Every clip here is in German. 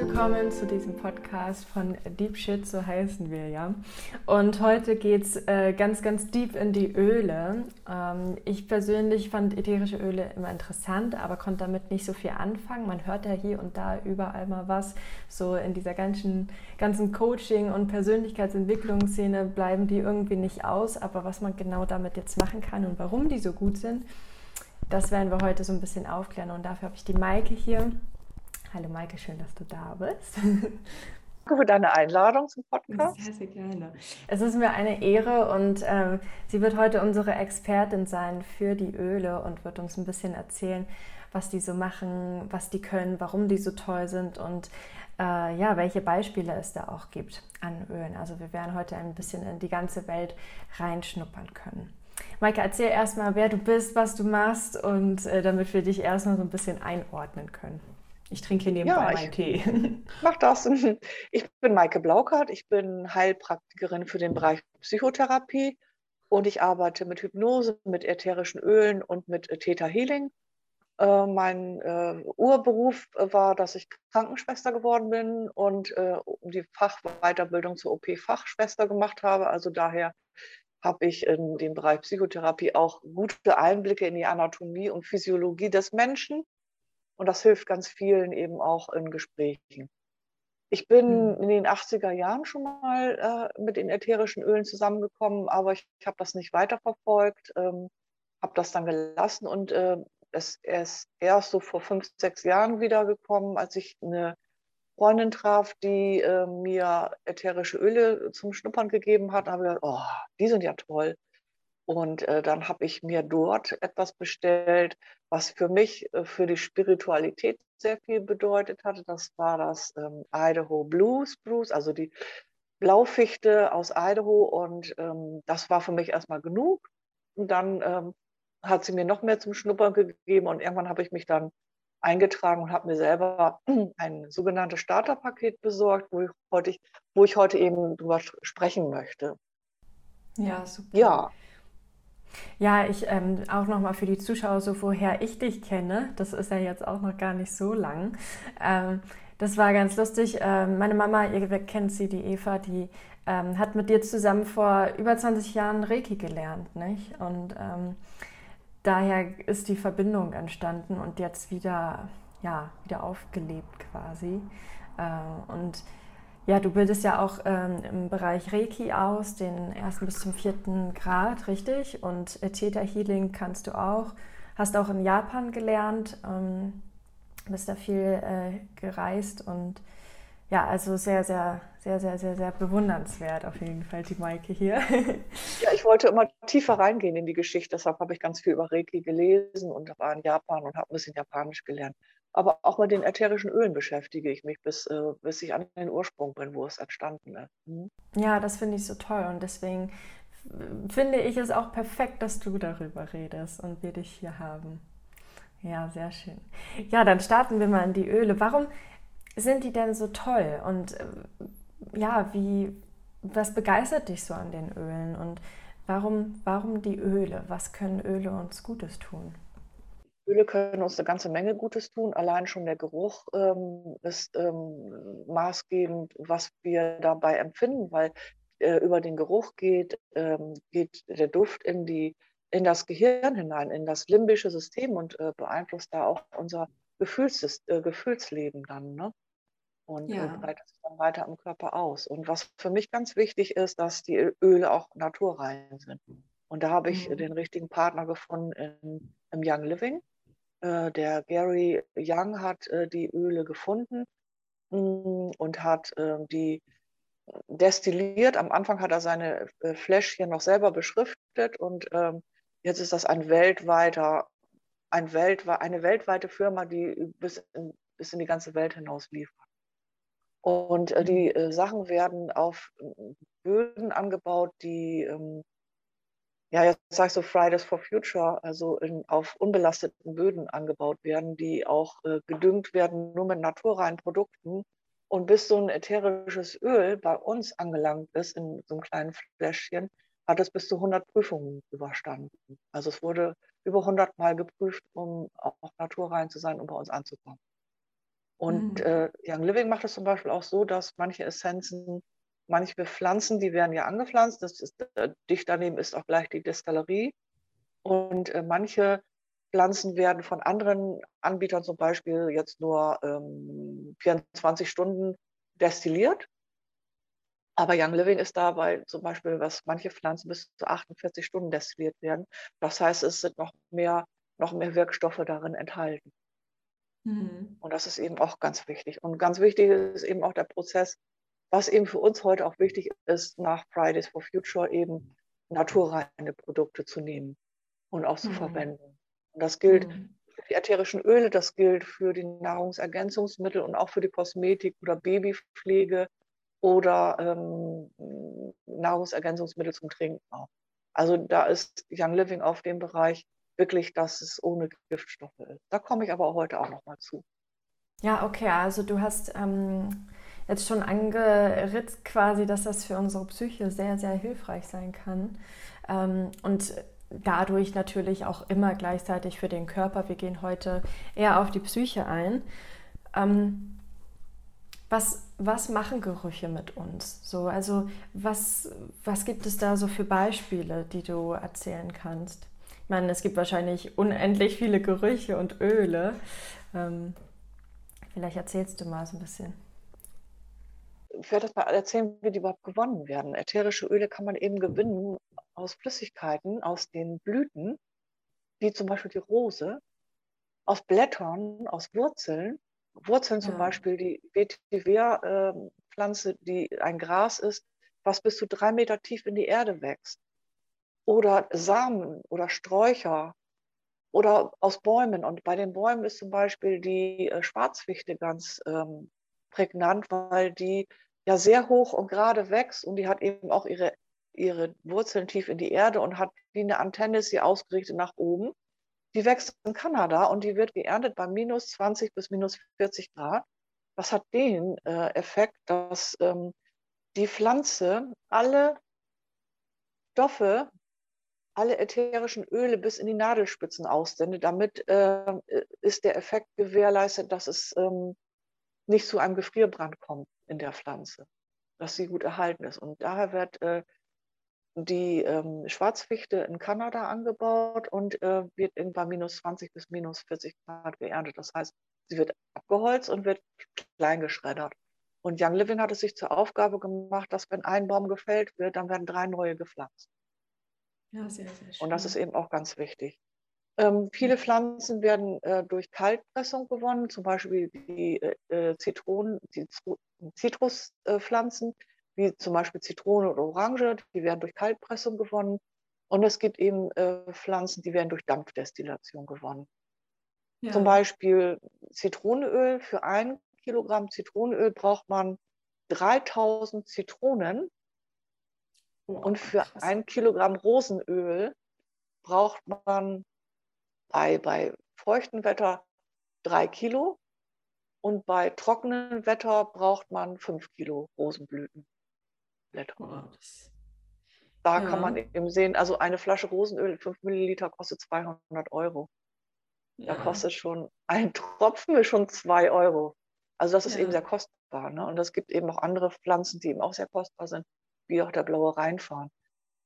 willkommen zu diesem Podcast von Deep Shit, so heißen wir ja. Und heute geht es äh, ganz, ganz deep in die Öle. Ähm, ich persönlich fand ätherische Öle immer interessant, aber konnte damit nicht so viel anfangen. Man hört ja hier und da überall mal was. So in dieser ganzen, ganzen Coaching- und Persönlichkeitsentwicklungsszene bleiben die irgendwie nicht aus. Aber was man genau damit jetzt machen kann und warum die so gut sind, das werden wir heute so ein bisschen aufklären. Und dafür habe ich die Maike hier. Hallo Maike, schön, dass du da bist. Danke für deine Einladung zum Podcast. Sehr, sehr gerne. Es ist mir eine Ehre und äh, sie wird heute unsere Expertin sein für die Öle und wird uns ein bisschen erzählen, was die so machen, was die können, warum die so toll sind und äh, ja, welche Beispiele es da auch gibt an Ölen. Also wir werden heute ein bisschen in die ganze Welt reinschnuppern können. Maike, erzähl erstmal, wer du bist, was du machst und äh, damit wir dich erstmal so ein bisschen einordnen können. Ich trinke hier nebenbei ja, meinen Tee. Mach das. Ich bin Maike Blaukart. Ich bin Heilpraktikerin für den Bereich Psychotherapie und ich arbeite mit Hypnose, mit ätherischen Ölen und mit Theta Healing. Äh, mein äh, Urberuf war, dass ich Krankenschwester geworden bin und äh, die Fachweiterbildung zur OP-Fachschwester gemacht habe. Also daher habe ich in dem Bereich Psychotherapie auch gute Einblicke in die Anatomie und Physiologie des Menschen und das hilft ganz vielen eben auch in Gesprächen. Ich bin mhm. in den 80er Jahren schon mal äh, mit den ätherischen Ölen zusammengekommen, aber ich, ich habe das nicht weiterverfolgt, ähm, habe das dann gelassen und äh, es ist erst so vor fünf, sechs Jahren wiedergekommen, als ich eine Freundin traf, die äh, mir ätherische Öle zum Schnuppern gegeben hat. Da habe ich gedacht, oh, die sind ja toll. Und äh, dann habe ich mir dort etwas bestellt, was für mich, äh, für die Spiritualität sehr viel bedeutet hatte. Das war das ähm, Idaho Blues Spruce, also die Blaufichte aus Idaho. Und ähm, das war für mich erstmal genug. Und dann ähm, hat sie mir noch mehr zum Schnuppern gegeben. Und irgendwann habe ich mich dann eingetragen und habe mir selber ein sogenanntes Starterpaket besorgt, wo ich heute, wo ich heute eben drüber sprechen möchte. Ja, super. Ja. Ja, ich ähm, auch nochmal für die Zuschauer, so woher ich dich kenne, das ist ja jetzt auch noch gar nicht so lang. Ähm, das war ganz lustig. Ähm, meine Mama, ihr kennt sie, die Eva, die ähm, hat mit dir zusammen vor über 20 Jahren Reiki gelernt, nicht? Und ähm, daher ist die Verbindung entstanden und jetzt wieder, ja, wieder aufgelebt quasi. Äh, und ja, du bildest ja auch ähm, im Bereich Reiki aus, den ersten bis zum vierten Grad, richtig? Und äh, Theta Healing kannst du auch. Hast auch in Japan gelernt, ähm, bist da viel äh, gereist und ja, also sehr, sehr, sehr, sehr, sehr, sehr bewundernswert auf jeden Fall die Maike hier. Ja, ich wollte immer tiefer reingehen in die Geschichte, deshalb habe ich ganz viel über Reiki gelesen und war in Japan und habe ein bisschen Japanisch gelernt. Aber auch mit den ätherischen Ölen beschäftige ich mich, bis, äh, bis ich an den Ursprung bin, wo es entstanden ist. Mhm. Ja, das finde ich so toll und deswegen finde ich es auch perfekt, dass du darüber redest und wir dich hier haben. Ja, sehr schön. Ja, dann starten wir mal in die Öle. Warum sind die denn so toll? Und äh, ja, wie, was begeistert dich so an den Ölen? Und warum, warum die Öle? Was können Öle uns Gutes tun? Öle können uns eine ganze Menge Gutes tun. Allein schon der Geruch ähm, ist ähm, maßgebend, was wir dabei empfinden, weil äh, über den Geruch geht, ähm, geht der Duft in, die, in das Gehirn hinein, in das limbische System und äh, beeinflusst da auch unser Gefühls, äh, Gefühlsleben dann. Ne? Und äh, ja. breitet sich dann weiter im Körper aus. Und was für mich ganz wichtig ist, dass die Öle auch naturrein sind. Und da habe ich mhm. den richtigen Partner gefunden in, im Young Living. Äh, der Gary Young hat äh, die Öle gefunden mh, mm, und hat äh, die destilliert. Am Anfang hat er seine äh, Fläschchen noch selber beschriftet und ähm, jetzt ist das ein weltweiter, ein weltwe eine weltweite Firma, die bis in, bis in die ganze Welt hinaus liefert. Und äh, die mhm. äh, Sachen werden auf Böden angebaut, die ähm, ja, jetzt sagst du Fridays for Future, also in, auf unbelasteten Böden angebaut werden, die auch äh, gedüngt werden, nur mit naturreinen Produkten. Und bis so ein ätherisches Öl bei uns angelangt ist, in so einem kleinen Fläschchen, hat es bis zu 100 Prüfungen überstanden. Also es wurde über 100 Mal geprüft, um auch naturrein zu sein, um bei uns anzukommen. Und mhm. äh, Young Living macht es zum Beispiel auch so, dass manche Essenzen, manche Pflanzen, die werden ja angepflanzt, das ist, äh, dicht daneben ist auch gleich die Destillerie. Und äh, manche Pflanzen werden von anderen Anbietern zum Beispiel jetzt nur ähm, 24 Stunden destilliert. Aber Young Living ist dabei zum Beispiel, was manche Pflanzen bis zu 48 Stunden destilliert werden. Das heißt, es sind noch mehr, noch mehr Wirkstoffe darin enthalten. Mhm. Und das ist eben auch ganz wichtig. Und ganz wichtig ist eben auch der Prozess, was eben für uns heute auch wichtig ist, nach Fridays for Future eben naturreine Produkte zu nehmen und auch zu mhm. verwenden. Und das gilt mhm. für die ätherischen Öle, das gilt für die Nahrungsergänzungsmittel und auch für die Kosmetik oder Babypflege oder ähm, Nahrungsergänzungsmittel zum Trinken auch. Also da ist Young Living auf dem Bereich wirklich, dass es ohne Giftstoffe ist. Da komme ich aber heute auch noch mal zu. Ja, okay, also du hast ähm, jetzt schon angeritzt quasi, dass das für unsere Psyche sehr, sehr hilfreich sein kann. Ähm, und dadurch natürlich auch immer gleichzeitig für den Körper. Wir gehen heute eher auf die Psyche ein. Ähm, was, was machen Gerüche mit uns? So, also was, was gibt es da so für Beispiele, die du erzählen kannst? Ich meine, es gibt wahrscheinlich unendlich viele Gerüche und Öle. Ähm, vielleicht erzählst du mal so ein bisschen. Ich werde das mal erzählen, wie die überhaupt gewonnen werden. Ätherische Öle kann man eben gewinnen aus Flüssigkeiten, aus den Blüten, wie zum Beispiel die Rose, aus Blättern, aus Wurzeln. Wurzeln zum ja. Beispiel, die Vetiver-Pflanze, die ein Gras ist, was bis zu drei Meter tief in die Erde wächst. Oder Samen oder Sträucher oder aus Bäumen. Und bei den Bäumen ist zum Beispiel die äh, Schwarzfichte ganz ähm, prägnant, weil die ja sehr hoch und gerade wächst und die hat eben auch ihre ihre Wurzeln tief in die Erde und hat wie eine Antenne sie ausgerichtet nach oben. Die wächst in Kanada und die wird geerntet bei minus 20 bis minus 40 Grad. Was hat den äh, Effekt, dass ähm, die Pflanze alle Stoffe, alle ätherischen Öle bis in die Nadelspitzen aussendet. Damit äh, ist der Effekt gewährleistet, dass es ähm, nicht zu einem Gefrierbrand kommt in der Pflanze, dass sie gut erhalten ist. Und daher wird äh, die ähm, Schwarzfichte in Kanada angebaut und äh, wird irgendwann minus 20 bis minus 40 Grad geerntet. Das heißt, sie wird abgeholzt und wird klein geschreddert. Und Young Living hat es sich zur Aufgabe gemacht, dass wenn ein Baum gefällt wird, dann werden drei neue gepflanzt. Ja, sehr, sehr schön. Und das ist eben auch ganz wichtig. Ähm, viele Pflanzen werden äh, durch Kaltpressung gewonnen, zum Beispiel die äh, äh Zitronen, die Zitruspflanzen wie zum Beispiel Zitrone oder Orange, die werden durch Kaltpressung gewonnen. Und es gibt eben äh, Pflanzen, die werden durch Dampfdestillation gewonnen. Ja. Zum Beispiel Zitronenöl. Für ein Kilogramm Zitronenöl braucht man 3000 Zitronen. Oh, und für krass. ein Kilogramm Rosenöl braucht man bei, bei feuchtem Wetter drei Kilo. Und bei trockenem Wetter braucht man fünf Kilo Rosenblüten. Blätter. Oh, da ja. kann man eben sehen, also eine Flasche Rosenöl, 5 Milliliter, kostet 200 Euro. Ja. Da kostet schon ein Tropfen ist schon 2 Euro. Also das ist ja. eben sehr kostbar. Ne? Und es gibt eben auch andere Pflanzen, die eben auch sehr kostbar sind, wie auch der blaue Rheinfahren.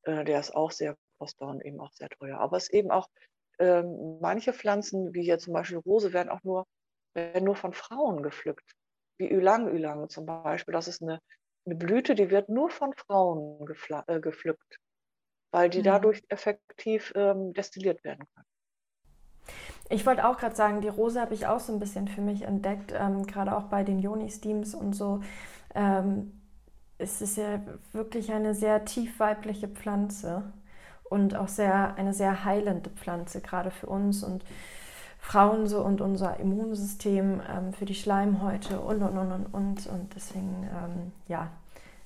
Äh, der ist auch sehr kostbar und eben auch sehr teuer. Aber es eben auch ähm, manche Pflanzen, wie hier zum Beispiel Rose, werden auch nur, werden nur von Frauen gepflückt. Wie Ylang Ylang zum Beispiel. Das ist eine eine Blüte, die wird nur von Frauen äh, gepflückt, weil die mhm. dadurch effektiv ähm, destilliert werden kann. Ich wollte auch gerade sagen, die Rose habe ich auch so ein bisschen für mich entdeckt, ähm, gerade auch bei den Joni-Steams und so. Ähm, es ist ja wirklich eine sehr tief weibliche Pflanze und auch sehr, eine sehr heilende Pflanze, gerade für uns und Frauen so und unser Immunsystem ähm, für die Schleimhäute und und und und und. Und deswegen, ähm, ja,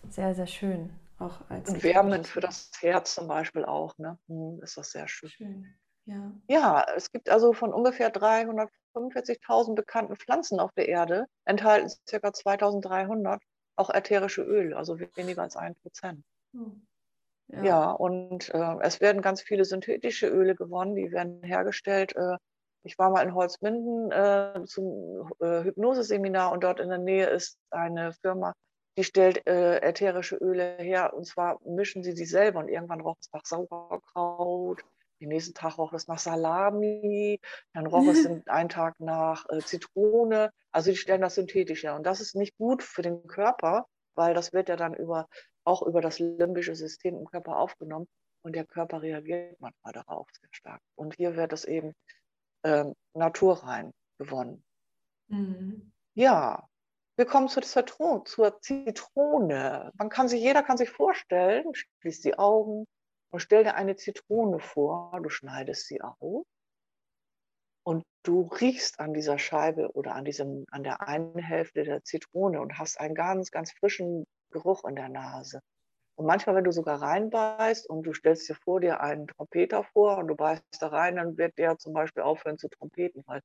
sehr, sehr schön. Auch als und wärmend für das Herz zum Beispiel auch, ne? Hm, ist das sehr schön. schön. Ja. ja, es gibt also von ungefähr 345.000 bekannten Pflanzen auf der Erde, enthalten ca. 2300 auch ätherische Öle, also weniger als ein Prozent. Hm. Ja. ja. und äh, es werden ganz viele synthetische Öle gewonnen, die werden hergestellt äh, ich war mal in Holzminden äh, zum äh, Hypnoseseminar und dort in der Nähe ist eine Firma, die stellt äh, ätherische Öle her und zwar mischen sie die selber und irgendwann roch es nach Sauerkraut, den nächsten Tag roch es nach Salami, dann roch es einen Tag nach äh, Zitrone. Also die stellen das synthetisch her und das ist nicht gut für den Körper, weil das wird ja dann über, auch über das limbische System im Körper aufgenommen und der Körper reagiert manchmal darauf sehr stark. Und hier wird es eben ähm, naturrein gewonnen. Mhm. Ja, wir kommen zur, Zitron zur Zitrone. Man kann sich, jeder kann sich vorstellen, schließt die Augen und stell dir eine Zitrone vor, du schneidest sie auf und du riechst an dieser Scheibe oder an, diesem, an der einen Hälfte der Zitrone und hast einen ganz, ganz frischen Geruch in der Nase. Und manchmal, wenn du sogar reinbeißt und du stellst dir vor dir einen Trompeter vor und du beißt da rein, dann wird der zum Beispiel aufhören zu trompeten, weil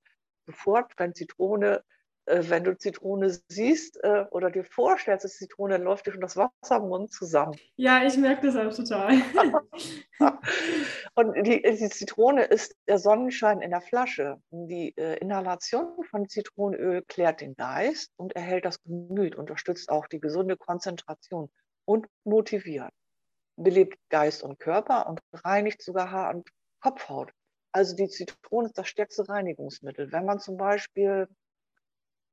sofort, wenn Zitrone, wenn du Zitrone siehst äh, oder dir vorstellst, dass Zitrone, dann läuft dir schon das Wasser im Mund zusammen. Ja, ich merke das auch total. und die, die, Zitrone ist der Sonnenschein in der Flasche. Die äh, Inhalation von Zitronenöl klärt den Geist und erhält das Gemüt, unterstützt auch die gesunde Konzentration und motiviert, belebt Geist und Körper und reinigt sogar Haar- und Kopfhaut. Also die Zitrone ist das stärkste Reinigungsmittel. Wenn man zum Beispiel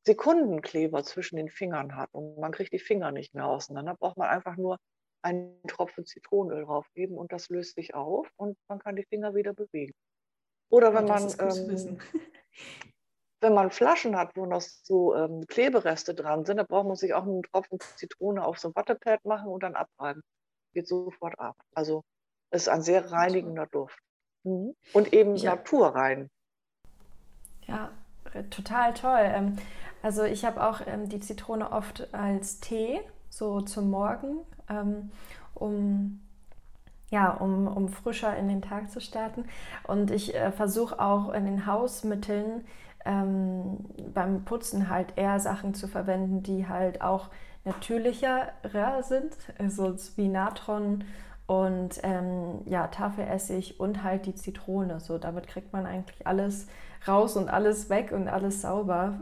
Sekundenkleber zwischen den Fingern hat und man kriegt die Finger nicht mehr auseinander, braucht man einfach nur einen Tropfen Zitronenöl draufgeben und das löst sich auf und man kann die Finger wieder bewegen. Oder wenn man ähm, wenn man Flaschen hat, wo noch so ähm, Klebereste dran sind, dann braucht man sich auch einen Tropfen Zitrone auf so ein Wattepad machen und dann abreiben. Geht sofort ab. Also ist ein sehr reinigender Duft. Mhm. Und eben ja. naturrein. Ja, total toll. Also ich habe auch ähm, die Zitrone oft als Tee, so zum Morgen, ähm, um ja, um, um frischer in den Tag zu starten. Und ich äh, versuche auch in den Hausmitteln ähm, beim Putzen halt eher Sachen zu verwenden, die halt auch natürlicher sind, so wie Natron und ähm, ja, Tafelessig und halt die Zitrone. So, damit kriegt man eigentlich alles raus und alles weg und alles sauber.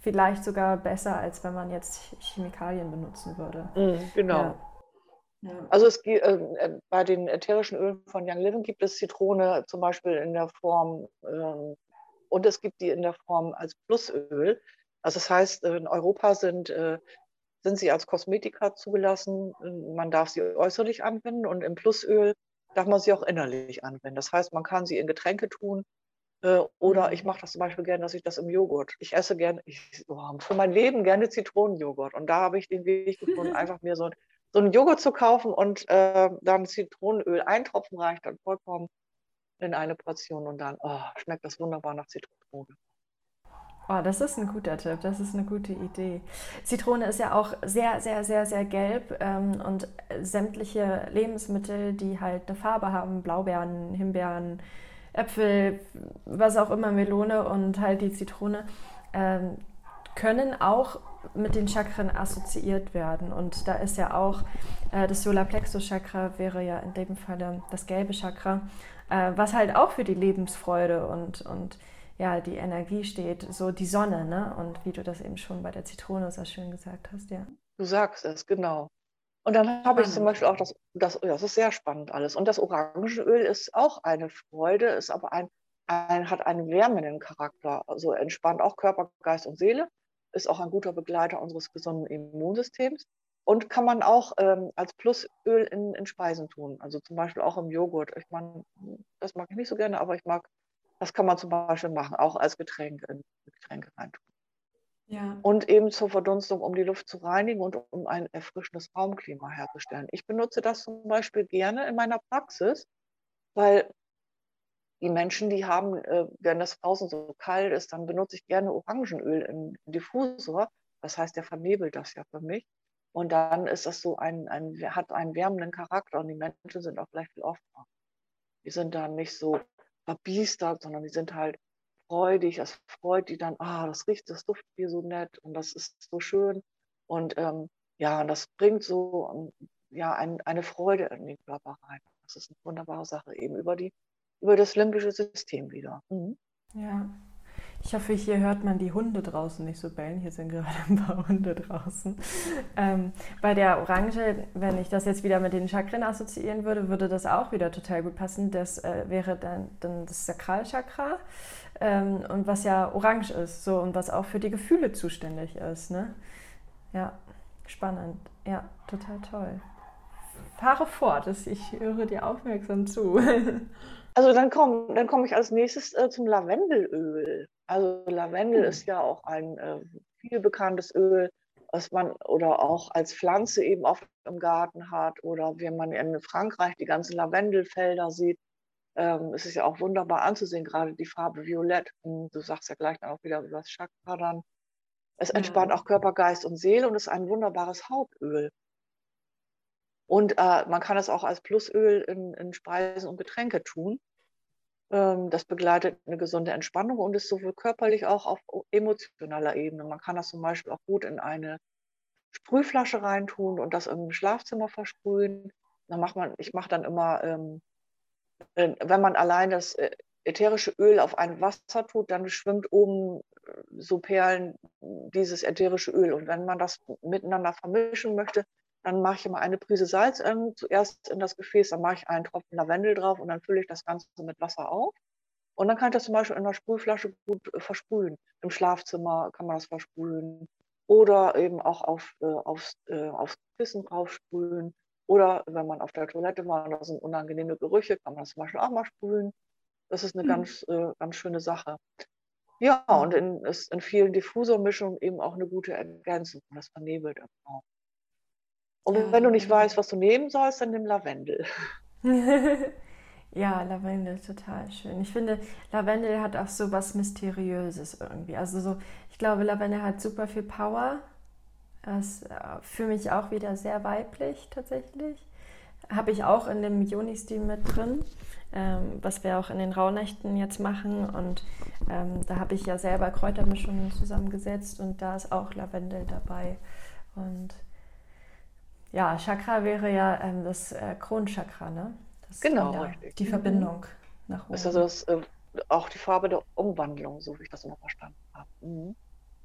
Vielleicht sogar besser, als wenn man jetzt Chemikalien benutzen würde. Mm, genau. Ja. Ja. Also es, äh, äh, bei den ätherischen Ölen von Young Living gibt es Zitrone zum Beispiel in der Form äh, und es gibt die in der Form als Plusöl. Also das heißt, in Europa sind, äh, sind sie als Kosmetika zugelassen. Man darf sie äußerlich anwenden und im Plusöl darf man sie auch innerlich anwenden. Das heißt, man kann sie in Getränke tun äh, oder mhm. ich mache das zum Beispiel gerne, dass ich das im Joghurt. Ich esse gerne, ich, oh, für mein Leben gerne Zitronenjoghurt. Und da habe ich den Weg gefunden, einfach mir so, so einen Joghurt zu kaufen und äh, dann Zitronenöl. Ein Tropfen reicht dann vollkommen in eine Portion und dann oh, schmeckt das wunderbar nach Zitrone. Oh, das ist ein guter Tipp, das ist eine gute Idee. Zitrone ist ja auch sehr, sehr, sehr, sehr gelb ähm, und sämtliche Lebensmittel, die halt eine Farbe haben, Blaubeeren, Himbeeren, Äpfel, was auch immer, Melone und halt die Zitrone, ähm, können auch mit den Chakren assoziiert werden. Und da ist ja auch äh, das Solarplexus-Chakra wäre ja in dem Falle das gelbe Chakra äh, was halt auch für die Lebensfreude und, und ja, die Energie steht, so die Sonne, ne? Und wie du das eben schon bei der Zitrone so schön gesagt hast, ja. Du sagst es, genau. Und dann habe ich zum Beispiel auch das, das, das ist sehr spannend alles. Und das Orangenöl ist auch eine Freude, ist aber ein, ein, hat einen wärmenden Charakter, also entspannt auch Körper, Geist und Seele, ist auch ein guter Begleiter unseres gesunden Immunsystems und kann man auch ähm, als Plusöl in, in Speisen tun. Also zum Beispiel auch im Joghurt. Ich meine, das mag ich nicht so gerne, aber ich mag, das kann man zum Beispiel machen, auch als Getränk in Getränke reintun. Ja. Und eben zur Verdunstung, um die Luft zu reinigen und um ein erfrischendes Raumklima herzustellen. Ich benutze das zum Beispiel gerne in meiner Praxis, weil die Menschen, die haben, äh, wenn das draußen so kalt ist, dann benutze ich gerne Orangenöl im Diffusor. Das heißt, der vernebelt das ja für mich. Und dann ist das so ein, ein, hat einen wärmenden Charakter und die Menschen sind auch gleich viel offener. Die sind dann nicht so verbiestert, sondern die sind halt freudig. Das freut die dann, ah, das riecht, das duftet hier so nett und das ist so schön. Und ähm, ja, das bringt so ähm, ja, ein, eine Freude in den Körper rein. Das ist eine wunderbare Sache, eben über, die, über das limbische System wieder. Mhm. Ja. Ich hoffe, hier hört man die Hunde draußen nicht so bellen. Hier sind gerade ein paar Hunde draußen. Ähm, bei der Orange, wenn ich das jetzt wieder mit den Chakren assoziieren würde, würde das auch wieder total gut passen. Das äh, wäre dann, dann das Sakralchakra ähm, und was ja orange ist, so und was auch für die Gefühle zuständig ist. Ne? Ja, spannend. Ja, total toll. Fahre fort, ich höre dir aufmerksam zu. Also dann komme dann komm ich als nächstes äh, zum Lavendelöl. Also Lavendel ist ja auch ein äh, viel bekanntes Öl, was man oder auch als Pflanze eben oft im Garten hat oder wenn man in Frankreich die ganzen Lavendelfelder sieht, ähm, ist es ja auch wunderbar anzusehen, gerade die Farbe Violett. Und du sagst ja gleich dann auch wieder über das Chakra dann. Es entspannt auch Körper, Geist und Seele und ist ein wunderbares Hauptöl. Und äh, man kann es auch als Plusöl in, in Speisen und Getränke tun. Ähm, das begleitet eine gesunde Entspannung und ist sowohl körperlich auch auf emotionaler Ebene. Man kann das zum Beispiel auch gut in eine Sprühflasche reintun und das im Schlafzimmer versprühen. Dann macht man, ich mache dann immer, ähm, wenn man allein das äh, ätherische Öl auf ein Wasser tut, dann schwimmt oben äh, so Perlen dieses ätherische Öl. Und wenn man das miteinander vermischen möchte, dann mache ich immer eine Prise Salz ähm, zuerst in das Gefäß, dann mache ich einen Tropfen Lavendel drauf und dann fülle ich das Ganze mit Wasser auf. Und dann kann ich das zum Beispiel in einer Sprühflasche gut äh, versprühen. Im Schlafzimmer kann man das versprühen. Oder eben auch auf, äh, aufs, äh, aufs Kissen draufsprühen. Oder wenn man auf der Toilette war und da sind unangenehme Gerüche, kann man das zum Beispiel auch mal sprühen. Das ist eine mhm. ganz, äh, ganz schöne Sache. Ja, und in, ist in vielen Diffusormischungen eben auch eine gute Ergänzung. Das vernebelt auch. Und ja. wenn du nicht weißt, was du nehmen sollst, dann nimm Lavendel. ja, Lavendel, total schön. Ich finde, Lavendel hat auch so was Mysteriöses irgendwie. Also so, ich glaube, Lavendel hat super viel Power. Das ist äh, für mich auch wieder sehr weiblich tatsächlich. Habe ich auch in dem Joni-Stil mit drin, ähm, was wir auch in den Rauhnächten jetzt machen. Und ähm, da habe ich ja selber Kräutermischungen zusammengesetzt und da ist auch Lavendel dabei. Und ja, Chakra wäre ja ähm, das äh, Kronchakra, ne? Das genau, ja, Die Verbindung mhm. nach oben. Das ist also das, äh, auch die Farbe der Umwandlung, so wie ich das immer verstanden habe. Mhm.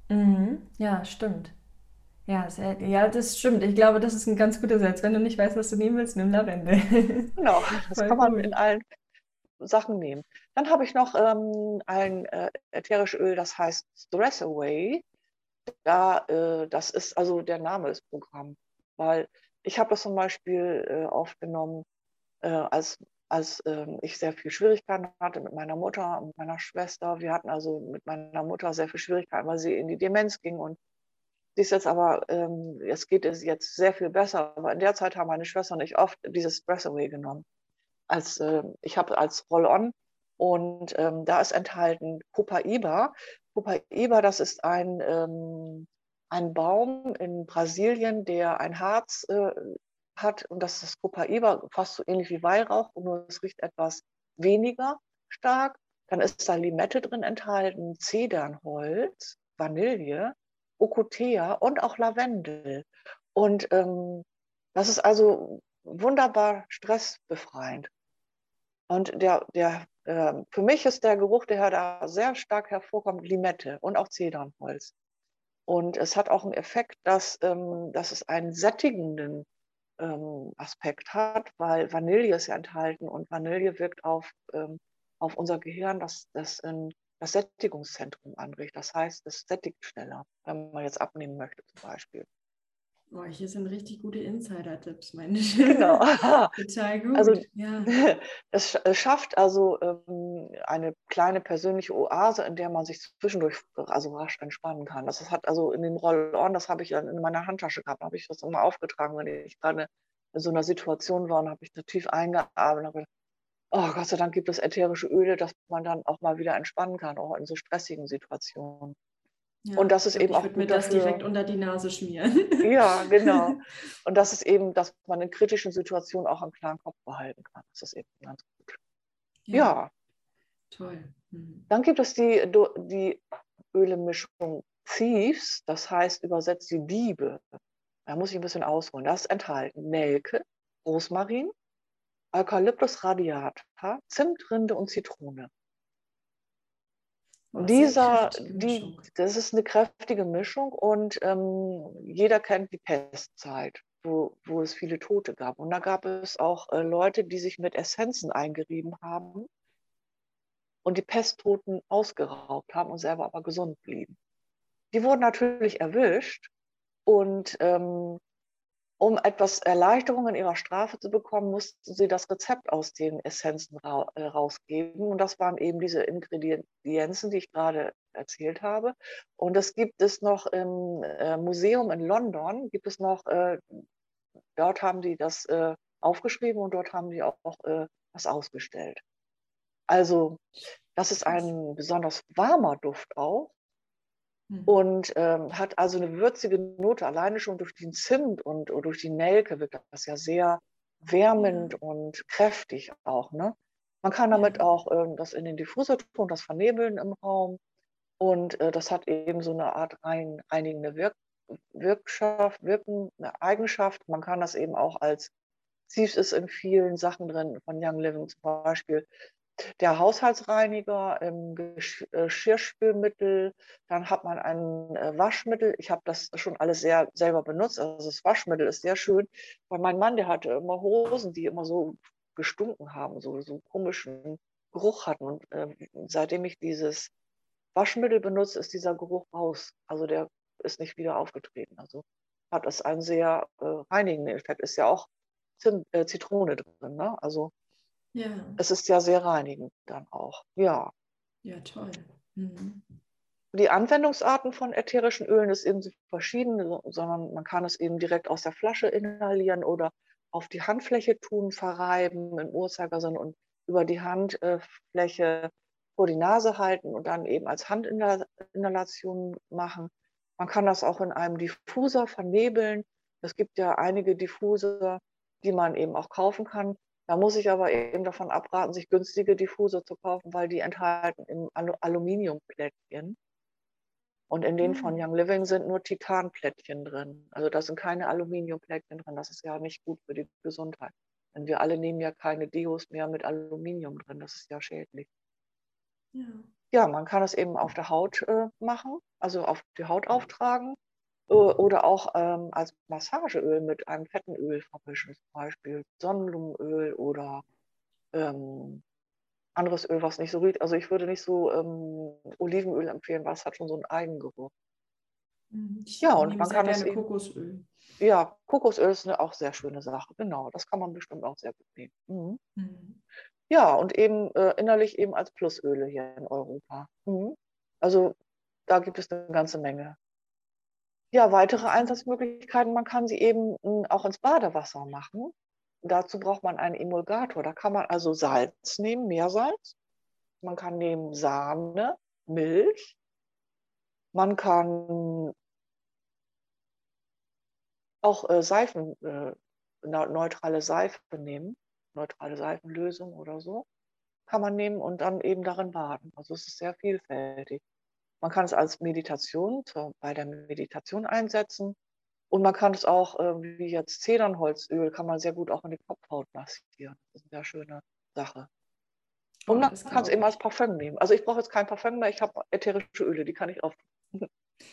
Mhm. Ja, stimmt. Ja, sehr, ja, das stimmt. Ich glaube, das ist ein ganz guter Satz. Wenn du nicht weißt, was du nehmen willst, nimm Lavendel. Genau, das Voll kann man gut. in allen Sachen nehmen. Dann habe ich noch ähm, ein äh, ätherisches Öl, das heißt Stress Away. Da, äh, das ist also der Name des Programms. Weil ich habe das zum Beispiel äh, aufgenommen, äh, als, als äh, ich sehr viel Schwierigkeiten hatte mit meiner Mutter und meiner Schwester. Wir hatten also mit meiner Mutter sehr viel Schwierigkeiten, weil sie in die Demenz ging. Und sie ist jetzt aber, ähm, es geht es jetzt sehr viel besser. Aber in der Zeit haben meine Schwester und ich oft dieses Stress Away genommen. Als, äh, ich habe als Roll-On und ähm, da ist enthalten Copaiba. Copaiba, das ist ein ähm, ein Baum in Brasilien, der ein Harz äh, hat und das ist das Copaiba, fast so ähnlich wie Weihrauch, nur es riecht etwas weniger stark. Dann ist da Limette drin enthalten, Zedernholz, Vanille, Ocotea und auch Lavendel. Und ähm, das ist also wunderbar stressbefreiend. Und der, der, äh, für mich ist der Geruch, der da sehr stark hervorkommt, Limette und auch Zedernholz. Und es hat auch einen Effekt, dass, ähm, dass es einen sättigenden ähm, Aspekt hat, weil Vanille ist ja enthalten und Vanille wirkt auf, ähm, auf unser Gehirn, das, das in das Sättigungszentrum anregt. Das heißt, es sättigt schneller, wenn man jetzt abnehmen möchte zum Beispiel. Boah, hier sind richtig gute Insider-Tipps, meine ich. Genau. Total gut. Also, ja. es schafft also ähm, eine kleine persönliche Oase, in der man sich zwischendurch also rasch entspannen kann. Das hat also in dem Roll-On, das habe ich dann in meiner Handtasche gehabt, habe ich das immer aufgetragen, wenn ich gerade in so einer Situation war und habe ich da tief eingeatmet. Oh, Gott sei Dank gibt es ätherische Öle, dass man dann auch mal wieder entspannen kann, auch in so stressigen Situationen. Ja, und das ist eben auch. Ich würde mir das direkt unter die Nase schmieren. Ja, genau. Und das ist eben, dass man in kritischen Situationen auch einen klaren Kopf behalten kann. Das ist eben ganz gut. Ja. ja. Toll. Mhm. Dann gibt es die, die Ölemischung Thieves, das heißt übersetzt die Diebe. Da muss ich ein bisschen ausholen. Das ist enthalten Nelke, Rosmarin, Eukalyptus radiata, Zimtrinde und Zitrone. Dieser, die, das ist eine kräftige Mischung und ähm, jeder kennt die Pestzeit, wo, wo es viele Tote gab. Und da gab es auch äh, Leute, die sich mit Essenzen eingerieben haben und die Pesttoten ausgeraubt haben und selber aber gesund blieben. Die wurden natürlich erwischt und ähm, um etwas Erleichterung in ihrer Strafe zu bekommen, mussten sie das Rezept aus den Essenzen ra äh, rausgeben. Und das waren eben diese Ingredienzen, die ich gerade erzählt habe. Und das gibt es noch im äh, Museum in London, gibt es noch, äh, dort haben die das äh, aufgeschrieben und dort haben die auch, auch äh, was ausgestellt. Also das ist ein besonders warmer Duft auch. Mhm. Und ähm, hat also eine würzige Note, alleine schon durch den Zimt und, und durch die Nelke wirkt das ja sehr wärmend ja. und kräftig auch. Ne? Man kann damit auch ähm, das in den Diffusor tun, das vernebeln im Raum. Und äh, das hat eben so eine Art rein, reinigende Wirk Wirkschaft, Wirken, eine Eigenschaft. Man kann das eben auch als, siehst es in vielen Sachen drin, von Young Living zum Beispiel, der Haushaltsreiniger, ähm, Geschirrspülmittel, dann hat man ein äh, Waschmittel. Ich habe das schon alles sehr selber benutzt. Also das Waschmittel ist sehr schön, weil mein Mann, der hatte immer Hosen, die immer so gestunken haben, so, so komischen Geruch hatten. Und äh, seitdem ich dieses Waschmittel benutze, ist dieser Geruch raus. Also der ist nicht wieder aufgetreten. Also hat es einen sehr äh, reinigenden Effekt. Ist ja auch Zimt, äh, Zitrone drin. Ne? Also ja. Es ist ja sehr reinigend dann auch. Ja. Ja, toll. Mhm. Die Anwendungsarten von ätherischen Ölen ist eben verschieden, sondern man kann es eben direkt aus der Flasche inhalieren oder auf die Handfläche tun, verreiben im Uhrzeigersinn und über die Handfläche vor die Nase halten und dann eben als Handinhalation machen. Man kann das auch in einem Diffuser vernebeln. Es gibt ja einige Diffuser, die man eben auch kaufen kann. Da muss ich aber eben davon abraten, sich günstige Diffuser zu kaufen, weil die enthalten im Aluminiumplättchen. Und in denen von hm. Young Living sind nur Titanplättchen drin. Also da sind keine Aluminiumplättchen drin. Das ist ja nicht gut für die Gesundheit. Denn wir alle nehmen ja keine Deos mehr mit Aluminium drin. Das ist ja schädlich. Ja, ja man kann es eben auf der Haut äh, machen, also auf die Haut auftragen. Oder auch ähm, als Massageöl mit einem fetten Öl vermischen, zum Beispiel Sonnenblumenöl oder ähm, anderes Öl, was nicht so riecht. Also ich würde nicht so ähm, Olivenöl empfehlen, weil es hat schon so einen Eigengeruch. Mhm. Ich ja, und man kann es eben, Kokosöl. Ja, Kokosöl ist eine auch sehr schöne Sache. Genau, das kann man bestimmt auch sehr gut nehmen. Mhm. Mhm. Ja, und eben äh, innerlich eben als Plusöle hier in Europa. Mhm. Also da gibt es eine ganze Menge. Ja, weitere Einsatzmöglichkeiten, man kann sie eben hm, auch ins Badewasser machen. Dazu braucht man einen Emulgator. Da kann man also Salz nehmen, Meersalz. Man kann nehmen Sahne, Milch. Man kann auch äh, Seifen, äh, neutrale Seife nehmen, neutrale Seifenlösung oder so, kann man nehmen und dann eben darin baden. Also es ist sehr vielfältig. Man kann es als Meditation bei der Meditation einsetzen. Und man kann es auch, äh, wie jetzt Zedernholzöl, kann man sehr gut auch in die Kopfhaut massieren. Das ist eine sehr schöne Sache. Und oh, man kann es eben als Parfum nehmen. Also ich brauche jetzt kein Parfum mehr, ich habe ätherische Öle, die kann ich auf.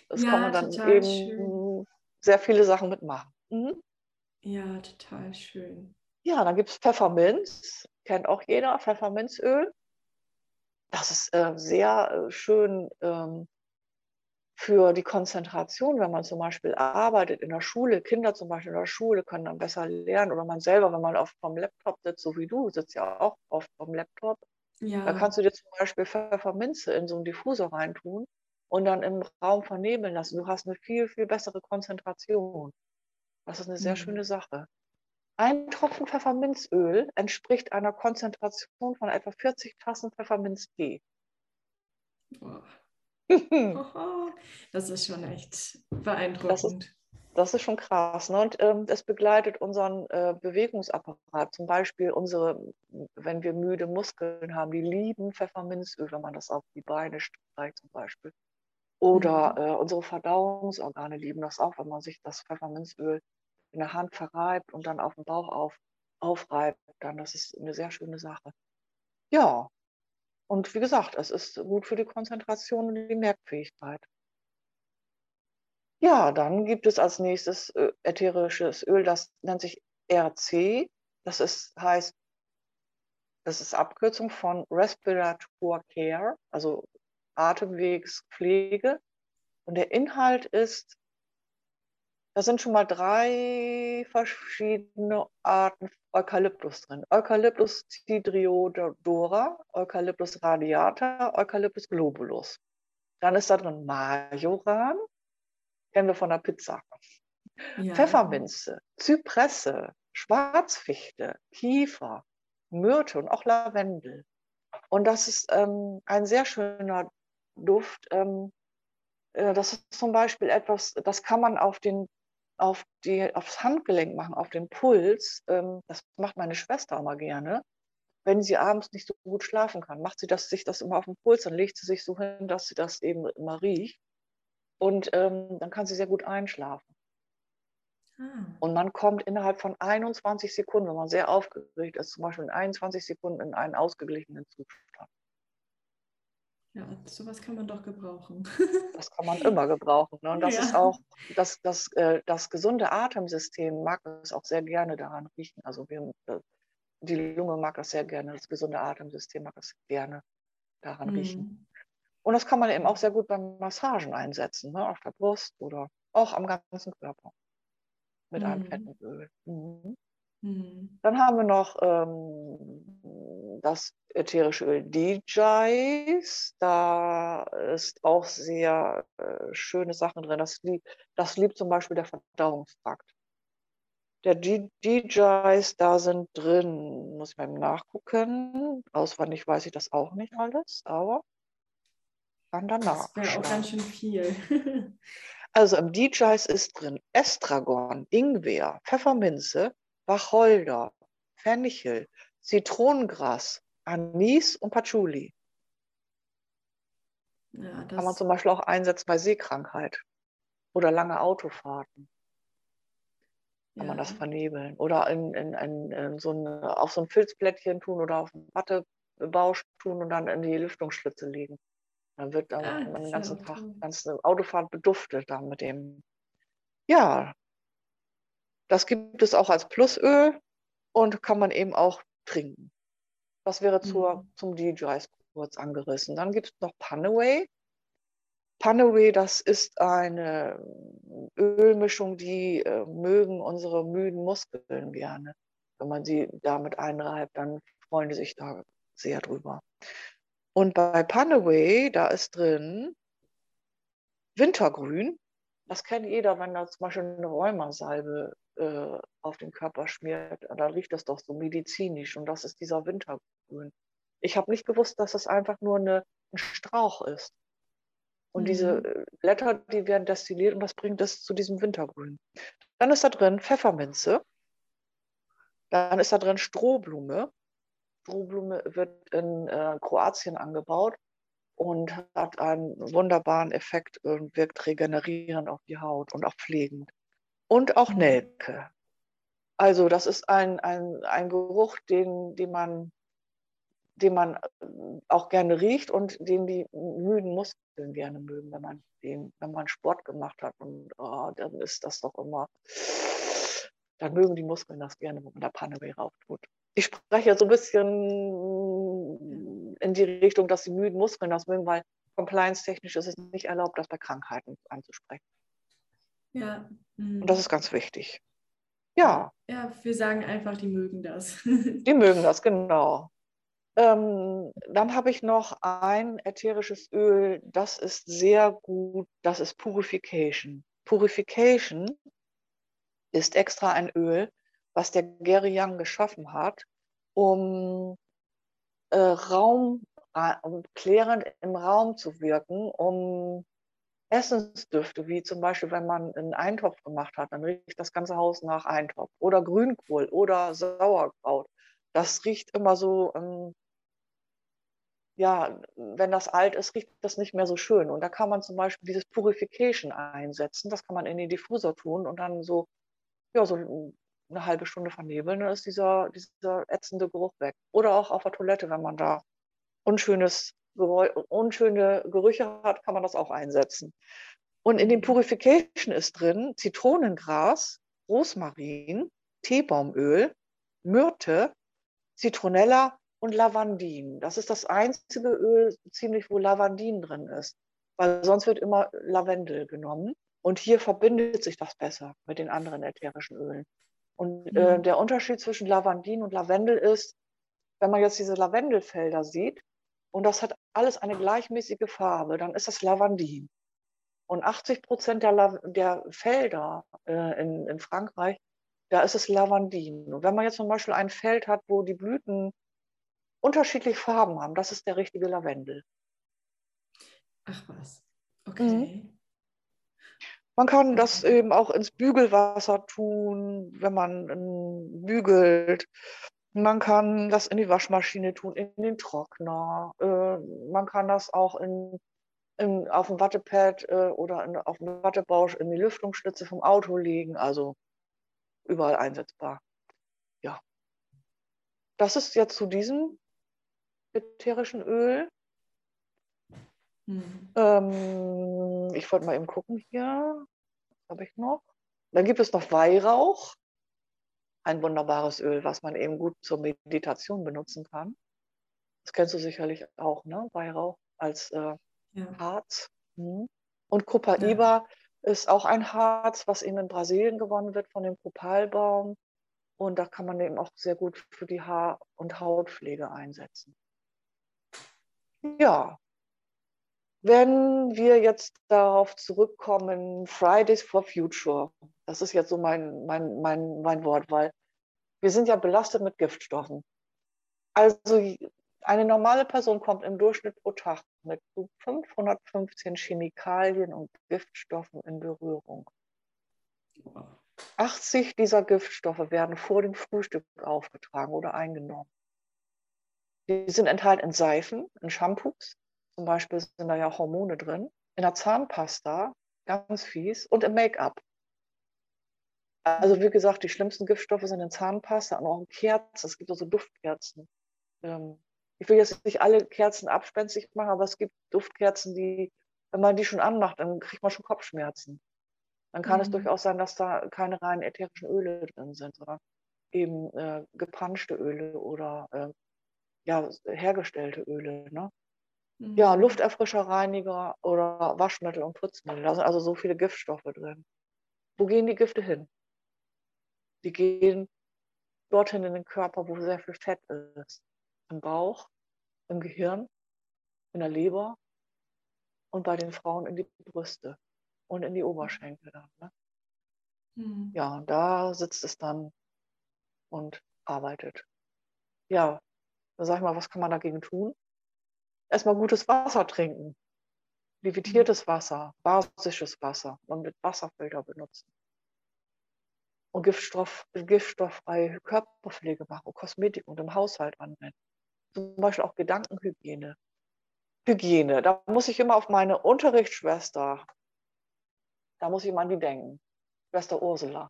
Das ja, kann man dann eben schön. sehr viele Sachen mitmachen. Mhm. Ja, total schön. Ja, dann gibt es Pfefferminz, kennt auch jeder, Pfefferminzöl das ist äh, sehr äh, schön ähm, für die Konzentration, wenn man zum Beispiel arbeitet in der Schule, Kinder zum Beispiel in der Schule können dann besser lernen oder man selber, wenn man auf vom Laptop sitzt, so wie du, sitzt ja auch oft vom Laptop, ja. da kannst du dir zum Beispiel Pfefferminze in so einen Diffusor reintun und dann im Raum vernebeln lassen. Du hast eine viel, viel bessere Konzentration. Das ist eine sehr mhm. schöne Sache. Ein Tropfen Pfefferminzöl entspricht einer Konzentration von etwa 40 Tassen Pfefferminztee. das ist schon echt beeindruckend. Das ist, das ist schon krass. Ne? Und ähm, das begleitet unseren äh, Bewegungsapparat. Zum Beispiel unsere, wenn wir müde Muskeln haben, die lieben Pfefferminzöl, wenn man das auf die Beine streicht zum Beispiel. Oder mhm. äh, unsere Verdauungsorgane lieben das auch, wenn man sich das Pfefferminzöl in der Hand verreibt und dann auf dem Bauch auf, aufreibt, dann das ist eine sehr schöne Sache. Ja, Und wie gesagt, es ist gut für die Konzentration und die Merkfähigkeit. Ja, dann gibt es als nächstes äh, ätherisches Öl, das nennt sich RC. Das ist, heißt, das ist Abkürzung von Respirator Care, also Atemwegspflege. Und der Inhalt ist, da sind schon mal drei verschiedene Arten Eukalyptus drin. Eukalyptus cidriodora, Eukalyptus radiata, Eukalyptus globulus. Dann ist da drin Majoran, kennen wir von der Pizza. Ja. Pfefferminze, Zypresse, Schwarzfichte, Kiefer, Myrte und auch Lavendel. Und das ist ähm, ein sehr schöner Duft. Ähm, äh, das ist zum Beispiel etwas, das kann man auf den, auf die, aufs Handgelenk machen, auf den Puls. Ähm, das macht meine Schwester immer gerne. Wenn sie abends nicht so gut schlafen kann, macht sie das, sich das immer auf den Puls, dann legt sie sich so hin, dass sie das eben immer riecht. Und ähm, dann kann sie sehr gut einschlafen. Ah. Und man kommt innerhalb von 21 Sekunden, wenn man sehr aufgeregt ist, zum Beispiel in 21 Sekunden in einen ausgeglichenen Zustand. Ja, sowas kann man doch gebrauchen. das kann man immer gebrauchen. Ne? Und das ja. ist auch, das, das, äh, das gesunde Atemsystem mag es auch sehr gerne daran riechen. Also wir, äh, die Lunge mag das sehr gerne, das gesunde Atemsystem mag es gerne daran mhm. riechen. Und das kann man eben auch sehr gut beim Massagen einsetzen, ne? auf der Brust oder auch am ganzen Körper mit mhm. einem fetten Öl. Mhm. Mhm. Dann haben wir noch ähm, das ätherische Öl DJs. Da ist auch sehr äh, schöne Sachen drin. Das liebt, das liebt zum Beispiel der Verdauungstrakt. Der DJs, da sind drin, muss ich mal nachgucken. Auswendig weiß ich das auch nicht alles, aber kann danach. Das wäre auch ganz schön viel. also im DJs ist drin Estragon, Ingwer, Pfefferminze, Wacholder, Fenchel, Zitronengras, Anis und Patchouli. Ja, Kann man zum Beispiel auch einsetzen bei Seekrankheit oder lange Autofahrten. Kann ja. man das vernebeln. Oder in, in, in, in so ein, auf so ein Filzblättchen tun oder auf einen Wattebausch tun und dann in die Lüftungsschlitze legen. Dann wird dann ah, den ganzen Tag, ganze Autofahrt beduftet dann mit dem. Ja, das gibt es auch als Plusöl und kann man eben auch trinken. Das wäre zur, mhm. zum DJs kurz angerissen. Dann gibt es noch Panaway. Panaway, das ist eine Ölmischung, die äh, mögen unsere müden Muskeln gerne. Wenn man sie damit einreibt, dann freuen die sich da sehr drüber. Und bei Panaway, da ist drin Wintergrün. Das kennt jeder, wenn da zum Beispiel eine Rheumasalbe äh, auf den Körper schmiert, dann riecht das doch so medizinisch und das ist dieser Wintergrün. Ich habe nicht gewusst, dass es einfach nur eine, ein Strauch ist. Und mhm. diese äh, Blätter, die werden destilliert und das bringt es zu diesem Wintergrün. Dann ist da drin Pfefferminze. Dann ist da drin Strohblume. Strohblume wird in äh, Kroatien angebaut und hat einen wunderbaren Effekt und wirkt regenerierend auf die Haut und auch pflegend und auch. Nelke. Also das ist ein, ein, ein Geruch, den, den, man, den man äh, auch gerne riecht und den die müden Muskeln gerne mögen, wenn man, den, wenn man Sport gemacht hat. Und oh, dann ist das doch immer, dann mögen die Muskeln das gerne, wenn man da Panne rauf tut. Ich spreche ja so ein bisschen in die Richtung, dass die müden Muskeln das mögen, weil compliance-technisch ist es nicht erlaubt, das bei Krankheiten anzusprechen. Ja. Und das ist ganz wichtig. Ja. Ja, wir sagen einfach, die mögen das. die mögen das, genau. Ähm, dann habe ich noch ein ätherisches Öl, das ist sehr gut, das ist Purification. Purification ist extra ein Öl, was der Gary Young geschaffen hat, um äh, Raum, äh, um klärend im Raum zu wirken, um Essensdüfte, wie zum Beispiel, wenn man einen Eintopf gemacht hat, dann riecht das ganze Haus nach Eintopf. Oder Grünkohl oder Sauerkraut. Das riecht immer so, ähm, ja, wenn das alt ist, riecht das nicht mehr so schön. Und da kann man zum Beispiel dieses Purification einsetzen. Das kann man in den Diffusor tun und dann so, ja, so eine halbe Stunde vernebeln, dann ist dieser, dieser ätzende Geruch weg. Oder auch auf der Toilette, wenn man da unschönes unschöne Gerüche hat, kann man das auch einsetzen. Und in dem Purification ist drin Zitronengras, Rosmarin, Teebaumöl, Myrte, Zitronella und Lavandin. Das ist das einzige Öl ziemlich, wo Lavandin drin ist, weil sonst wird immer Lavendel genommen. Und hier verbindet sich das besser mit den anderen ätherischen Ölen. Und äh, mhm. der Unterschied zwischen Lavandin und Lavendel ist, wenn man jetzt diese Lavendelfelder sieht, und das hat alles eine gleichmäßige Farbe, dann ist das Lavandin. Und 80 Prozent der, der Felder äh, in, in Frankreich, da ist es Lavandin. Und wenn man jetzt zum Beispiel ein Feld hat, wo die Blüten unterschiedliche Farben haben, das ist der richtige Lavendel. Ach was. Okay. Mhm. Man kann das eben auch ins Bügelwasser tun, wenn man bügelt. Man kann das in die Waschmaschine tun, in den Trockner. Äh, man kann das auch in, in, auf dem Wattepad äh, oder in, auf dem Wattebausch in die Lüftungsstütze vom Auto legen. Also überall einsetzbar. Ja. Das ist jetzt zu diesem ätherischen Öl. Mhm. Ähm, ich wollte mal eben gucken hier. Was habe ich noch? Dann gibt es noch Weihrauch. Ein wunderbares Öl, was man eben gut zur Meditation benutzen kann. Das kennst du sicherlich auch, ne? Weihrauch als äh, ja. Harz. Mhm. Und Copaiba ja. ist auch ein Harz, was eben in Brasilien gewonnen wird von dem Kopalbaum. Und da kann man eben auch sehr gut für die Haar- und Hautpflege einsetzen. Ja, wenn wir jetzt darauf zurückkommen, Fridays for Future, das ist jetzt so mein, mein, mein, mein Wort, weil wir sind ja belastet mit Giftstoffen. Also eine normale Person kommt im Durchschnitt pro Tag mit 515 Chemikalien und Giftstoffen in Berührung. 80 dieser Giftstoffe werden vor dem Frühstück aufgetragen oder eingenommen. Die sind enthalten in Seifen, in Shampoos, zum Beispiel sind da ja Hormone drin, in der Zahnpasta, ganz fies, und im Make-up. Also wie gesagt, die schlimmsten Giftstoffe sind in Zahnpasta und auch in Kerzen. Es gibt auch so Duftkerzen. Ähm, ich will jetzt nicht alle Kerzen abspenstig machen, aber es gibt Duftkerzen, die, wenn man die schon anmacht, dann kriegt man schon Kopfschmerzen. Dann kann mhm. es durchaus sein, dass da keine reinen ätherischen Öle drin sind, sondern eben äh, gepanschte Öle oder äh, ja, hergestellte Öle. Ne? Mhm. Ja, Lufterfrischer, Reiniger oder Waschmittel und Putzmittel. Da sind also so viele Giftstoffe drin. Wo gehen die Gifte hin? Die gehen dorthin in den Körper, wo sehr viel Fett ist. Im Bauch, im Gehirn, in der Leber und bei den Frauen in die Brüste und in die Oberschenkel dann. Ne? Mhm. Ja, und da sitzt es dann und arbeitet. Ja, dann sag ich mal, was kann man dagegen tun? Erstmal gutes Wasser trinken. Levitiertes Wasser, basisches Wasser und mit Wasserfilter benutzen. Und Giftstoff, giftstofffreie Körperpflege machen, Kosmetik und im Haushalt anwenden. Zum Beispiel auch Gedankenhygiene. Hygiene, da muss ich immer auf meine Unterrichtsschwester, da muss ich immer an die denken. Schwester Ursula.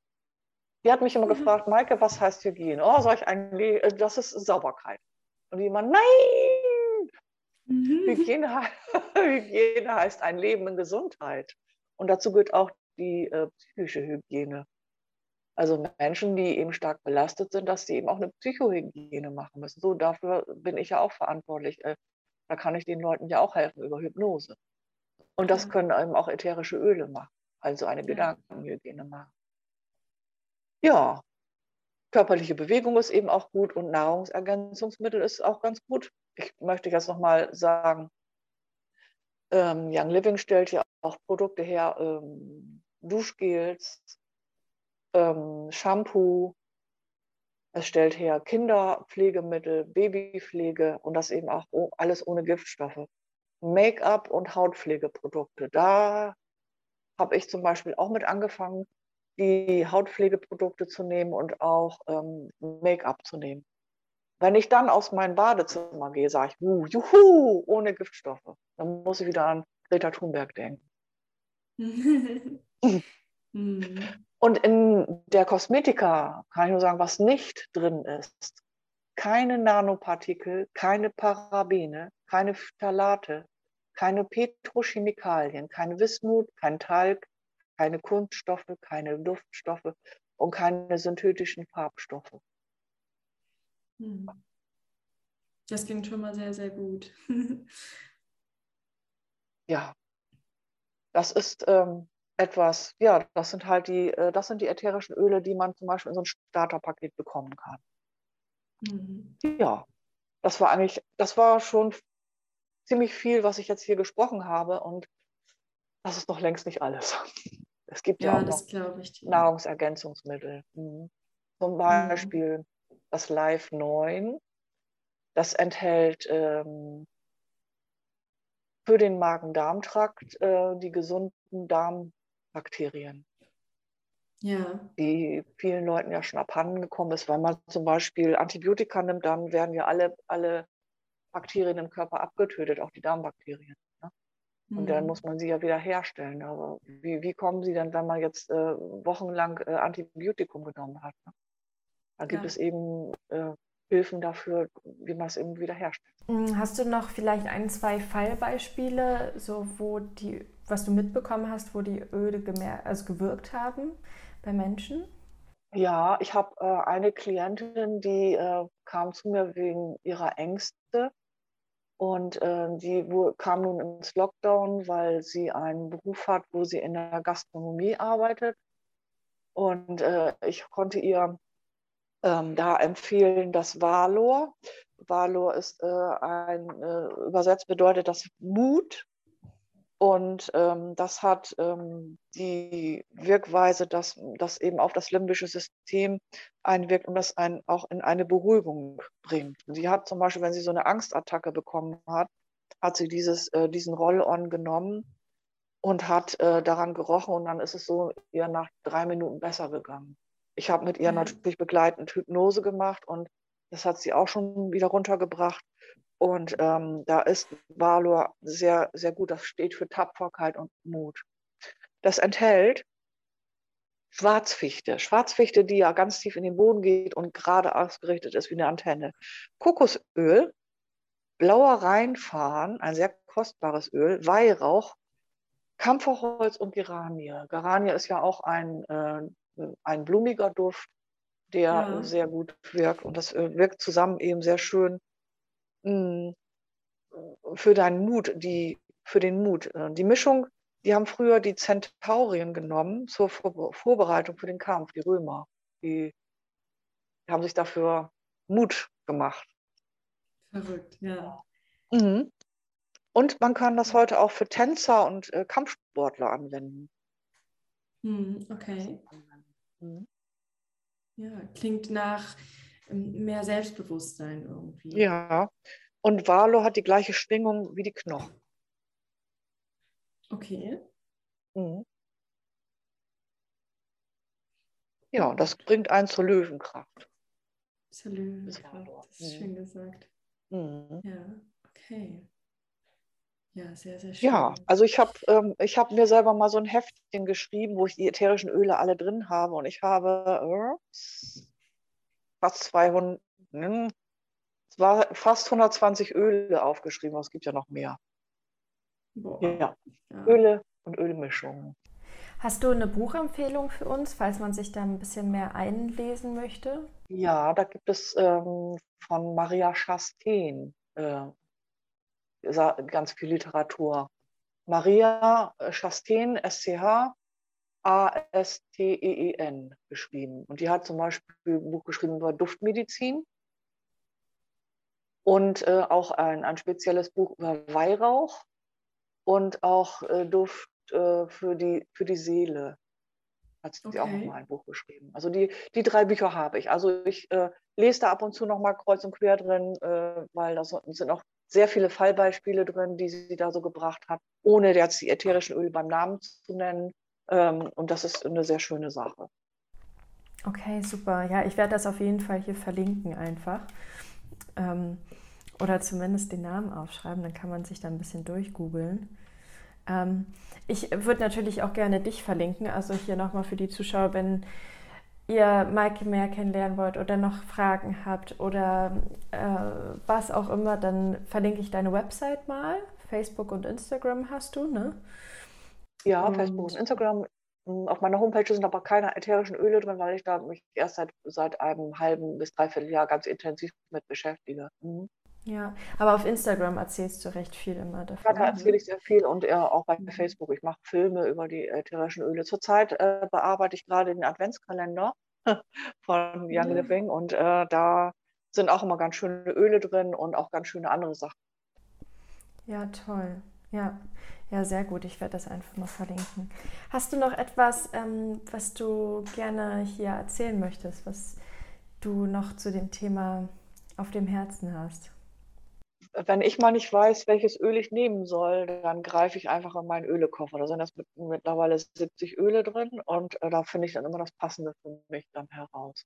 Die hat mich immer mhm. gefragt, Maike, was heißt Hygiene? Oh, soll ich ein Le äh, das ist Sauberkeit. Und die immer, nein! Mhm. Hygiene, Hygiene, heißt ein Leben in Gesundheit. Und dazu gehört auch die äh, psychische Hygiene. Also Menschen, die eben stark belastet sind, dass sie eben auch eine Psychohygiene machen müssen. So, dafür bin ich ja auch verantwortlich. Äh, da kann ich den Leuten ja auch helfen über Hypnose. Und das können eben auch ätherische Öle machen, also eine Gedankenhygiene machen. Ja, körperliche Bewegung ist eben auch gut und Nahrungsergänzungsmittel ist auch ganz gut. Ich möchte jetzt nochmal sagen, ähm, Young Living stellt ja auch Produkte her, ähm, Duschgels, ähm, Shampoo. Es stellt her Kinderpflegemittel, Babypflege und das eben auch alles ohne Giftstoffe. Make-up und Hautpflegeprodukte. Da habe ich zum Beispiel auch mit angefangen, die Hautpflegeprodukte zu nehmen und auch ähm, Make-up zu nehmen. Wenn ich dann aus meinem Badezimmer gehe, sage ich, uh, juhu, ohne Giftstoffe. Dann muss ich wieder an Greta Thunberg denken. Und in der Kosmetika kann ich nur sagen, was nicht drin ist, keine Nanopartikel, keine Parabene, keine Phthalate, keine Petrochemikalien, kein Wismut, kein Talg, keine Kunststoffe, keine Duftstoffe und keine synthetischen Farbstoffe. Hm. Das klingt schon mal sehr, sehr gut. ja, das ist ähm, etwas, ja, das sind halt die, äh, das sind die ätherischen Öle, die man zum Beispiel in so ein Starterpaket bekommen kann. Mhm. Ja, das war eigentlich, das war schon ziemlich viel, was ich jetzt hier gesprochen habe und das ist noch längst nicht alles. Es gibt ja, ja auch noch Nahrungsergänzungsmittel. Mhm. Zum mhm. Beispiel mhm. das Live 9. Das enthält ähm, für den Magen-Darm-Trakt äh, die gesunden Darmbakterien. Ja. Die vielen Leuten ja schon abhanden gekommen ist, weil man zum Beispiel Antibiotika nimmt, dann werden ja alle, alle Bakterien im Körper abgetötet, auch die Darmbakterien. Ne? Und dann mhm. muss man sie ja wieder herstellen. Aber wie, wie kommen sie dann, wenn man jetzt äh, wochenlang äh, Antibiotikum genommen hat? Ne? Da gibt ja. es eben äh, Hilfen dafür, wie man es eben wiederherstellt. Hm, hast du noch vielleicht ein, zwei Fallbeispiele, so wo die, was du mitbekommen hast, wo die Öle gemer also gewirkt haben bei Menschen? Ja, ich habe äh, eine Klientin, die äh, kam zu mir wegen ihrer Ängste und äh, die kam nun ins Lockdown, weil sie einen Beruf hat, wo sie in der Gastronomie arbeitet. Und äh, ich konnte ihr ähm, da empfehlen das Valor. Valor ist äh, ein, äh, übersetzt bedeutet das Mut. Und ähm, das hat ähm, die Wirkweise, dass das eben auf das limbische System einwirkt und das einen auch in eine Beruhigung bringt. Sie hat zum Beispiel, wenn sie so eine Angstattacke bekommen hat, hat sie dieses, äh, diesen Roll-on genommen und hat äh, daran gerochen und dann ist es so ihr nach drei Minuten besser gegangen. Ich habe mit ihr mhm. natürlich begleitend Hypnose gemacht und das hat sie auch schon wieder runtergebracht. Und ähm, da ist Valor sehr, sehr gut. Das steht für Tapferkeit und Mut. Das enthält Schwarzfichte. Schwarzfichte, die ja ganz tief in den Boden geht und gerade ausgerichtet ist wie eine Antenne. Kokosöl, blauer Rheinfahren, ein sehr kostbares Öl, Weihrauch, Kampferholz und Geranie. Geranie ist ja auch ein äh, ein blumiger Duft, der ja. sehr gut wirkt. Und das äh, wirkt zusammen eben sehr schön für deinen Mut, die, für den Mut. Die Mischung, die haben früher die Zentaurien genommen zur Vor Vorbereitung für den Kampf, die Römer. Die, die haben sich dafür Mut gemacht. Verrückt, ja. Mhm. Und man kann das heute auch für Tänzer und äh, Kampfsportler anwenden. Hm, okay. Mhm. Ja, klingt nach mehr Selbstbewusstsein irgendwie. Ja, und Valo hat die gleiche Schwingung wie die Knochen. Okay. Mhm. Ja, das bringt einen zur Löwenkraft. Zur Löwenkraft, das ist mhm. schön gesagt. Mhm. Ja, okay. Ja, sehr, sehr schön. Ja, also ich habe ähm, hab mir selber mal so ein Heftchen geschrieben, wo ich die ätherischen Öle alle drin habe. Und ich habe äh, fast 200, hm, es war fast 120 Öle aufgeschrieben, aber es gibt ja noch mehr. Boah. Ja. ja, Öle und Ölmischungen. Hast du eine Buchempfehlung für uns, falls man sich da ein bisschen mehr einlesen möchte? Ja, da gibt es ähm, von Maria Chastain äh, ganz viel Literatur. Maria Chastain, SCH, A-S-T-E-E-N geschrieben. Und die hat zum Beispiel ein Buch geschrieben über Duftmedizin und äh, auch ein, ein spezielles Buch über Weihrauch und auch äh, Duft äh, für, die, für die Seele. Hat sie okay. auch noch mal ein Buch geschrieben. Also die, die drei Bücher habe ich. Also ich äh, lese da ab und zu noch mal kreuz und quer drin, äh, weil da sind auch sehr viele Fallbeispiele drin, die sie da so gebracht hat, ohne jetzt die ätherischen Öle beim Namen zu nennen. Ähm, und das ist eine sehr schöne Sache. Okay, super. Ja, ich werde das auf jeden Fall hier verlinken einfach. Ähm, oder zumindest den Namen aufschreiben, dann kann man sich da ein bisschen durchgoogeln. Ähm, ich würde natürlich auch gerne dich verlinken, also hier nochmal für die Zuschauer, wenn ihr Maike mehr kennenlernen wollt oder noch Fragen habt oder äh, was auch immer, dann verlinke ich deine Website mal. Facebook und Instagram hast du, ne? Ja, und Facebook und Instagram. Hm, auf meiner Homepage sind aber keine ätherischen Öle drin, weil ich da mich erst seit, seit einem halben bis dreiviertel Jahr ganz intensiv mit beschäftige. Mhm. Ja, aber auf Instagram erzählst du recht viel immer davon. Ja, da erzähle ich sehr viel und äh, auch bei mhm. Facebook. Ich mache Filme über die ätherischen Öle. Zurzeit äh, bearbeite ich gerade den Adventskalender von Young ja. Living und äh, da sind auch immer ganz schöne Öle drin und auch ganz schöne andere Sachen. Ja, toll. Ja, ja, sehr gut. Ich werde das einfach mal verlinken. Hast du noch etwas, ähm, was du gerne hier erzählen möchtest, was du noch zu dem Thema auf dem Herzen hast? wenn ich mal nicht weiß, welches Öl ich nehmen soll, dann greife ich einfach in meinen Ölekoffer. Da sind jetzt mit, mittlerweile 70 Öle drin und äh, da finde ich dann immer das Passende für mich dann heraus.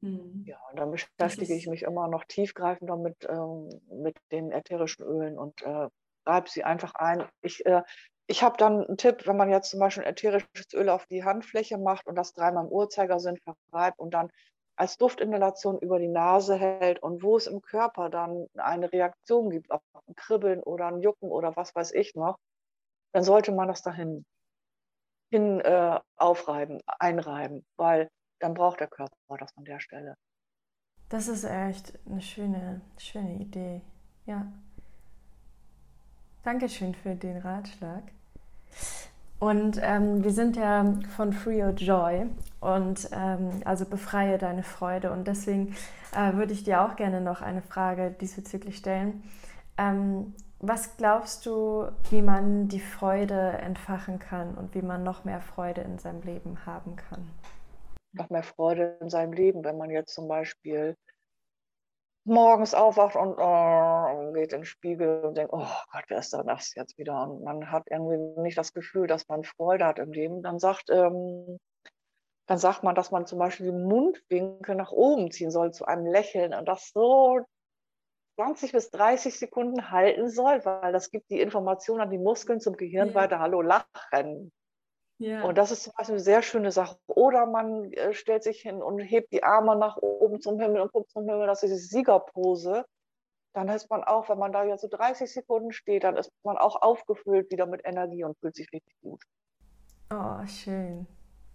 Mhm. Ja, und dann beschäftige ich mich immer noch tiefgreifender mit, ähm, mit den ätherischen Ölen und äh, reibe sie einfach ein. Ich, äh, ich habe dann einen Tipp, wenn man jetzt zum Beispiel ätherisches Öl auf die Handfläche macht und das dreimal im Uhrzeigersinn verreibt und dann als Duftinhalation über die Nase hält und wo es im Körper dann eine Reaktion gibt, ob ein Kribbeln oder ein Jucken oder was weiß ich noch, dann sollte man das dahin hin äh, aufreiben, einreiben, weil dann braucht der Körper das an der Stelle. Das ist echt eine schöne, schöne Idee. Ja. Dankeschön für den Ratschlag. Und ähm, wir sind ja von Free Your Joy und ähm, also befreie deine Freude. Und deswegen äh, würde ich dir auch gerne noch eine Frage diesbezüglich stellen. Ähm, was glaubst du, wie man die Freude entfachen kann und wie man noch mehr Freude in seinem Leben haben kann? Noch mehr Freude in seinem Leben, wenn man jetzt zum Beispiel morgens aufwacht und oh, geht in den Spiegel und denkt, oh Gott, wer ist da das jetzt wieder? Und man hat irgendwie nicht das Gefühl, dass man Freude hat im Leben. Dann sagt, ähm, dann sagt man, dass man zum Beispiel die Mundwinkel nach oben ziehen soll zu einem Lächeln und das so 20 bis 30 Sekunden halten soll, weil das gibt die Information an die Muskeln zum Gehirn ja. weiter, hallo, lachen. Ja. Und das ist zum Beispiel eine sehr schöne Sache. Oder man äh, stellt sich hin und hebt die Arme nach oben zum Himmel und guckt zum Himmel, das ist die Siegerpose. Dann ist man auch, wenn man da jetzt so 30 Sekunden steht, dann ist man auch aufgefüllt wieder mit Energie und fühlt sich richtig gut. Oh, schön.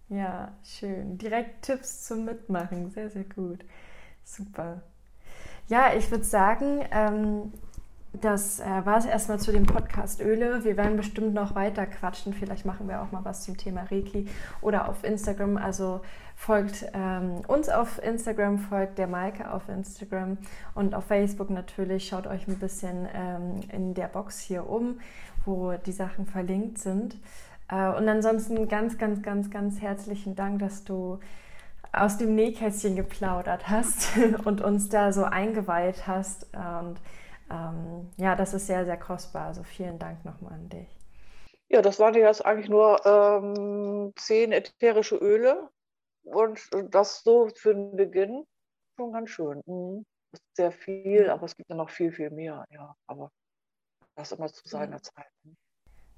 Ja, schön. Direkt Tipps zum Mitmachen. Sehr, sehr gut. Super. Ja, ich würde sagen, ähm, das äh, war es erstmal zu dem Podcast Öle. Wir werden bestimmt noch weiter quatschen. Vielleicht machen wir auch mal was zum Thema Reiki oder auf Instagram. Also folgt ähm, uns auf Instagram, folgt der Maike auf Instagram und auf Facebook natürlich. Schaut euch ein bisschen ähm, in der Box hier um, wo die Sachen verlinkt sind. Äh, und ansonsten ganz, ganz, ganz, ganz herzlichen Dank, dass du aus dem Nähkästchen geplaudert hast und uns da so eingeweiht hast. Und ähm, ja, das ist sehr, sehr kostbar. Also vielen Dank nochmal an dich. Ja, das waren jetzt eigentlich nur ähm, zehn ätherische Öle und das so für den Beginn schon ganz schön. Mhm. Das ist sehr viel, aber es gibt ja noch viel, viel mehr. Ja, aber das immer zu seiner Zeit. Ne?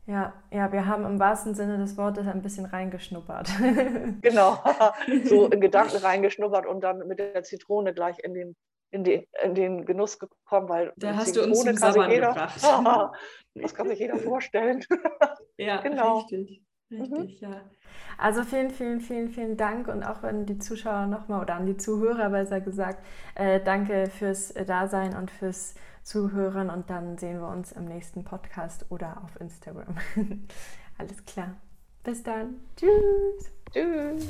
Ja, ja, wir haben im wahrsten Sinne des Wortes ein bisschen reingeschnuppert. genau, so in Gedanken reingeschnuppert und dann mit der Zitrone gleich in den in, die, in den Genuss gekommen, weil da hast du uns zum Sabbern jeder, gebracht. das kann sich jeder vorstellen. ja, genau. richtig. Richtig, mhm. ja. Also vielen, vielen, vielen, vielen Dank und auch an die Zuschauer nochmal oder an die Zuhörer besser gesagt, äh, danke fürs Dasein und fürs Zuhören und dann sehen wir uns im nächsten Podcast oder auf Instagram. Alles klar. Bis dann. Tschüss. Tschüss.